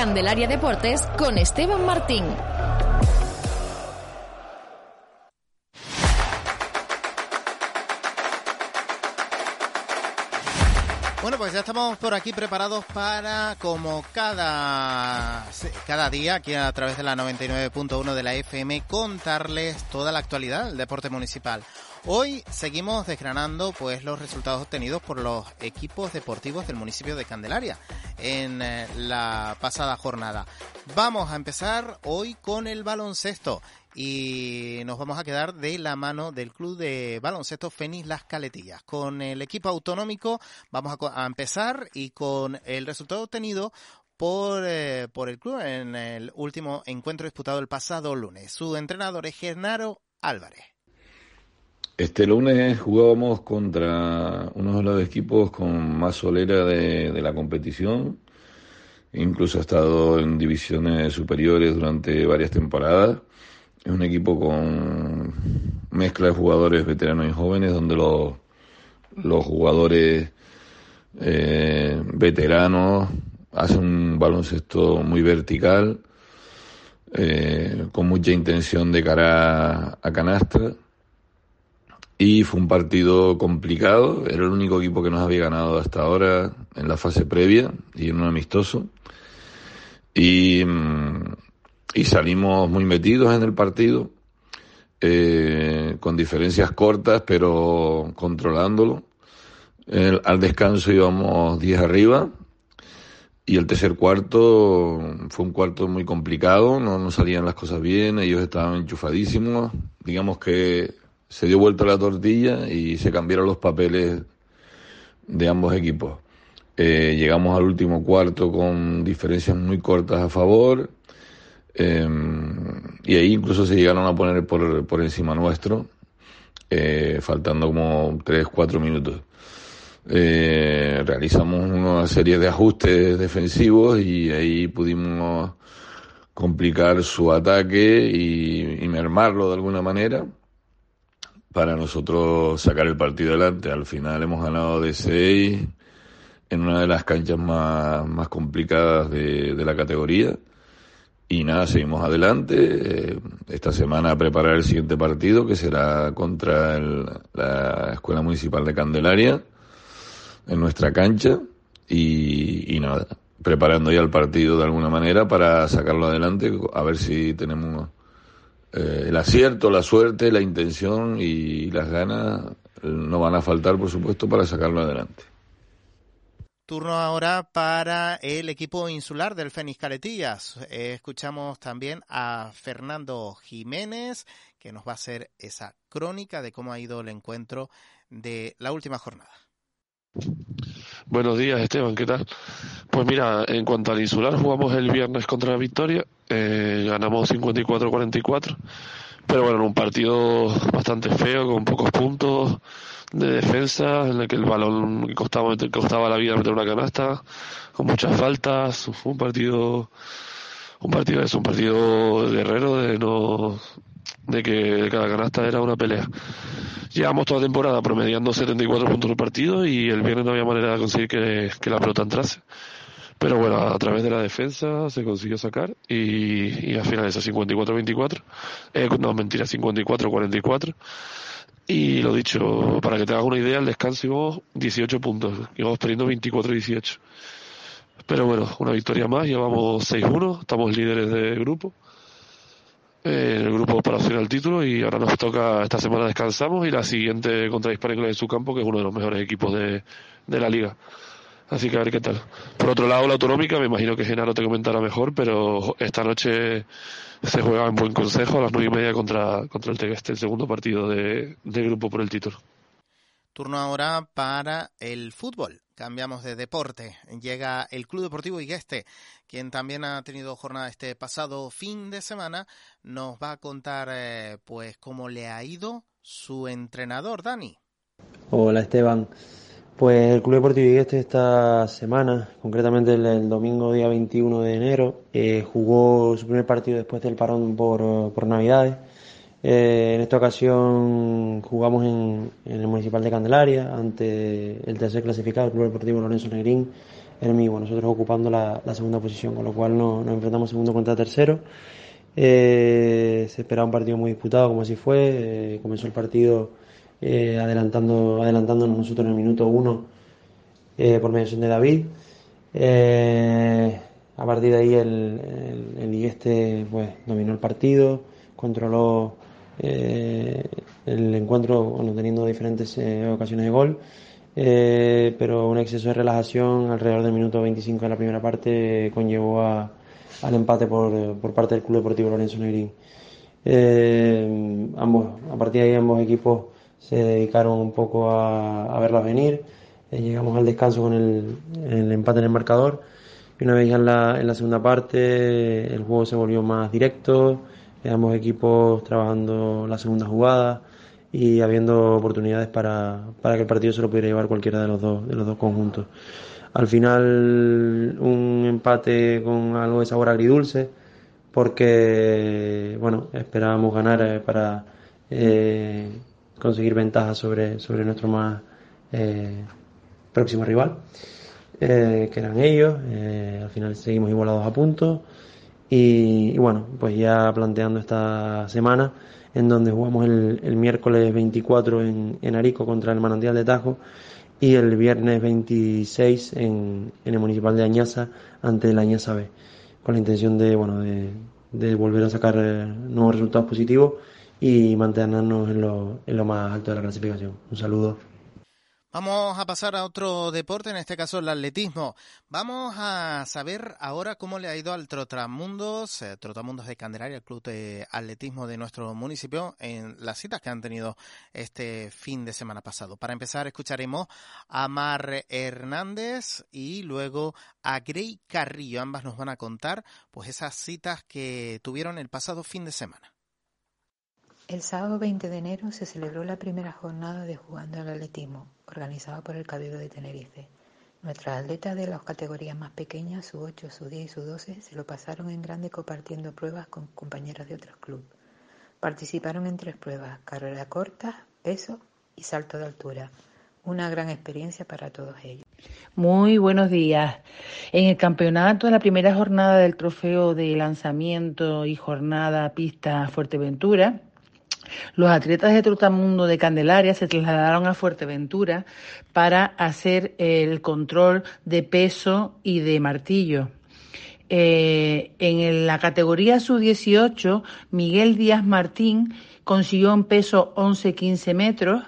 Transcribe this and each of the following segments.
Candelaria Deportes con Esteban Martín. Bueno, pues ya estamos por aquí preparados para, como cada, cada día, aquí a través de la 99.1 de la FM, contarles toda la actualidad del deporte municipal. Hoy seguimos desgranando pues los resultados obtenidos por los equipos deportivos del municipio de Candelaria en eh, la pasada jornada. Vamos a empezar hoy con el baloncesto y nos vamos a quedar de la mano del club de baloncesto Fénix Las Caletillas. Con el equipo autonómico vamos a, empezar y con el resultado obtenido por, eh, por el club en el último encuentro disputado el pasado lunes. Su entrenador es Genaro Álvarez. Este lunes jugábamos contra uno de los equipos con más solera de, la competición. Incluso ha estado en divisiones superiores durante varias temporadas. Es un equipo con mezcla de jugadores veteranos y jóvenes, donde los, los jugadores eh, veteranos hacen un baloncesto muy vertical, eh, con mucha intención de cara a canasta y fue un partido complicado, era el único equipo que nos había ganado hasta ahora en la fase previa y en un amistoso. Y, mm, salimos muy metidos en el partido, eh, con diferencias cortas, pero controlándolo. al descanso íbamos 10 arriba y el tercer cuarto fue un cuarto muy complicado, no, no salían las cosas bien, ellos estaban enchufadísimos. Digamos que se dio vuelta la tortilla y se cambiaron los papeles de ambos equipos. Eh, llegamos al último cuarto con diferencias muy cortas a favor em, y ahí incluso se llegaron a poner por, por encima nuestro, eh, faltando como 3-4 minutos. Eh, realizamos una serie de ajustes defensivos y ahí pudimos complicar su ataque y mermarlo de alguna manera para nosotros sacar el partido adelante. Al final hemos ganado de 6 en una de las canchas más, más complicadas de, de la categoría. Y nada, seguimos adelante. Eh, esta semana a preparar el siguiente partido, que será contra la Escuela Municipal de Candelaria, en nuestra cancha. Y nada, preparando ya el partido de alguna manera para sacarlo adelante, a ver si tenemos eh, el acierto, la suerte, la intención y las ganas no van a faltar, por supuesto, para sacarlo adelante. Turno ahora para el equipo insular del Fénix Caletillas. Eh, escuchamos también a Fernando Jiménez, que nos va a hacer esa crónica de cómo ha ido el encuentro de la última jornada. Buenos días, Esteban, ¿qué tal? Pues mira, en cuanto al insular, jugamos el viernes contra la Victoria, eh, ganamos 54-44, pero bueno, en un partido bastante feo, con pocos puntos de defensa, en el que el balón costaba, costaba la vida meter una canasta, con muchas faltas, fue un partido, un partido es un partido guerrero de no, de que cada canasta era una pelea. Llevamos toda la temporada promediando 74 puntos por partido y el viernes no había manera de conseguir que, la pelota entrase. Pero bueno, a través de la defensa se consiguió sacar y, y al final esa 54-24, eh, no mentira, 54-44. Y lo dicho, para que te hagas una idea, el descanso íbamos 18 puntos, íbamos perdiendo 24-18. Pero bueno, una victoria más, llevamos 6-1, estamos líderes de grupo en el grupo para opción al título y ahora nos toca, esta semana descansamos y la siguiente contra Hispanic en su campo, que es uno de los mejores equipos de, de la liga. Así que a ver qué tal. Por otro lado, la autonómica, me imagino que Genaro te comentará mejor, pero esta noche se juega en buen consejo a las nueve y media contra, contra el Tegueste, el segundo partido de, de grupo por el título. Turno ahora para el fútbol. Cambiamos de deporte. Llega el Club Deportivo Igueste, quien también ha tenido jornada este pasado fin de semana. Nos va a contar eh, pues cómo le ha ido su entrenador, Dani. Hola Esteban. Pues el Club Deportivo Igueste esta semana, concretamente el, domingo día 21 de enero, eh, jugó su primer partido después del parón por, por Navidades eh, en esta ocasión jugamos en, el Municipal de Candelaria ante el tercer clasificado, el Club Deportivo Lorenzo Negrín, mismo, nosotros ocupando la, segunda posición, con lo cual nos, enfrentamos segundo contra tercero. Eh, se esperaba un partido muy disputado, como así fue. Comenzó el partido adelantando, adelantándonos nosotros en el minuto uno por mediación de David. a partir de ahí el, el, el pues, dominó el partido, controló eh, el encuentro, bueno, teniendo diferentes eh, ocasiones de gol, eh, pero un exceso de relajación alrededor del minuto 25 de la primera parte conllevó al empate por, por, parte del Club Deportivo Lorenzo Negrín. ambos, a partir de ahí ambos equipos se dedicaron un poco a, a verlas venir. llegamos al descanso con el, el, empate en el marcador. Y una vez ya en la, en la segunda parte el juego se volvió más directo, ambos equipos trabajando la segunda jugada y habiendo oportunidades para, para que el partido se lo pudiera llevar cualquiera de los dos, de los dos conjuntos. Al final un empate con algo de sabor agridulce porque bueno esperábamos ganar eh, para eh, conseguir ventaja sobre, sobre nuestro más eh, próximo rival que eran ellos. Al final seguimos igualados a puntos y, bueno, pues ya planteando esta semana, en donde jugamos el, el miércoles 24 en, en, Arico contra el Manantial de Tajo y el viernes 26 en, en el Municipal de Añaza ante la Añaza B, con la intención de, bueno, de, de volver a sacar eh, nuevos resultados positivos y mantenernos en lo, en lo más alto de la clasificación. Un saludo. Vamos a pasar a otro deporte, en este caso el atletismo. Vamos a saber ahora cómo le ha ido al Trotamundos, eh, Trotamundos de Candelaria, el club de atletismo de nuestro municipio, en las citas que han tenido este fin de semana pasado. Para empezar, escucharemos a Mar Hernández y luego a Grey Carrillo. Ambas nos van a contar pues esas citas que tuvieron el pasado fin de semana. El sábado 20 de enero se celebró la primera jornada de Jugando al Atletismo, organizada por el Cabildo de Tenerife. Nuestras atletas de las categorías más pequeñas, su 8, su 10 y su 12, se lo pasaron en grande compartiendo pruebas con compañeras de otros clubes. Participaron en tres pruebas, carrera corta, peso y salto de altura. Una gran experiencia para todos ellos. Muy buenos días. En el campeonato, de la primera jornada del trofeo de lanzamiento y jornada pista Fuerteventura, los atletas de Trotamundo de Candelaria se trasladaron a Fuerteventura para hacer el control de peso y de martillo. Eh, en la categoría sub-18, Miguel Díaz Martín consiguió un peso 11-15 metros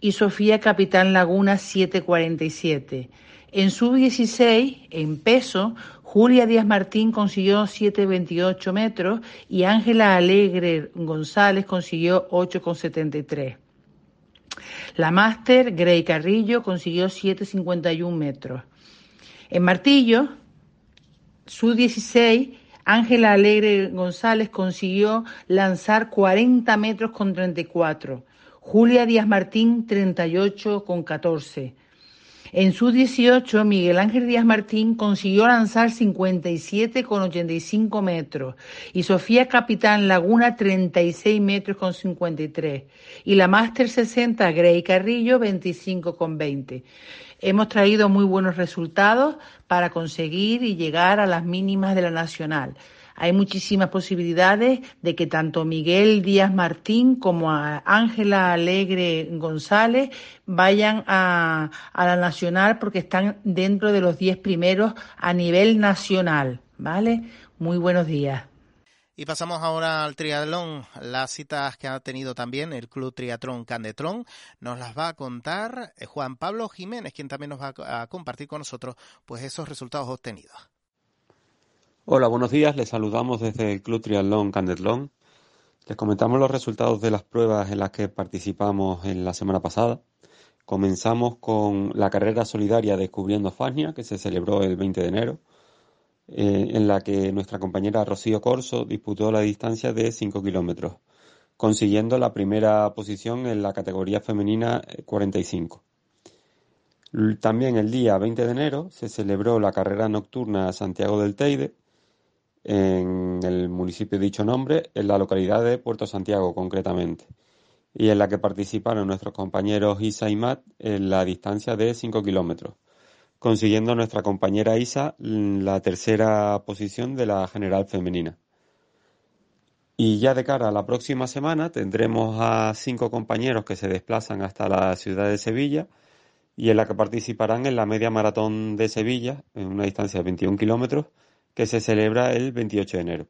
y Sofía Capitán Laguna 7,47. En sub-16, en peso, Julia Díaz Martín consiguió 7,28 metros y Ángela Alegre González consiguió 8,73. La máster Grey Carrillo consiguió 7,51 metros. En martillo, su 16, Ángela Alegre González consiguió lanzar 40 metros con 34. Julia Díaz Martín 38 con 14. En su 18, Miguel Ángel Díaz Martín consiguió lanzar 57 con 85 metros y Sofía Capitán Laguna 36 metros con 53 y la Máster 60 Grey Carrillo 25 con 20. Hemos traído muy buenos resultados para conseguir y llegar a las mínimas de la nacional hay muchísimas posibilidades de que tanto Miguel Díaz Martín como a Ángela Alegre González vayan a, la nacional porque están dentro de los 10 primeros a nivel nacional. ¿Vale? Muy buenos días. Y pasamos ahora al triatlón, las citas que ha tenido también el Club Triatlón Candetrón. Nos las va a contar eh, Juan Pablo Jiménez, quien también nos va a compartir con nosotros pues esos resultados obtenidos. Hola, buenos días. Les saludamos desde el Club Triatlón Candetlón. Les comentamos los resultados de las pruebas en las que participamos en la semana pasada. Comenzamos con la carrera solidaria Descubriendo Fania, que se celebró el 20 de enero, eh, en la que nuestra compañera Rocío Corso disputó la distancia de 5 kilómetros, consiguiendo la primera posición en la categoría femenina 45. Eh, También el día 20 de enero se celebró la carrera nocturna Santiago del Teide, en el municipio de dicho nombre, en la localidad de Puerto Santiago concretamente, y en la que participaron nuestros compañeros Isa y Matt en la distancia de 5 kilómetros, consiguiendo nuestra compañera Isa la tercera posición de la general femenina. Y ya de cara a la próxima semana tendremos a cinco compañeros que se desplazan hasta la ciudad de Sevilla y en la que participarán en la media maratón de Sevilla, en una distancia de 21 kilómetros, que se celebra el 28 de enero.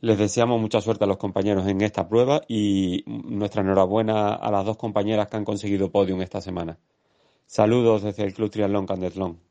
Les deseamos mucha suerte a los compañeros en esta prueba y nuestra enhorabuena a las dos compañeras que han conseguido podium esta semana. Saludos desde el Club Triatlón Candetlón.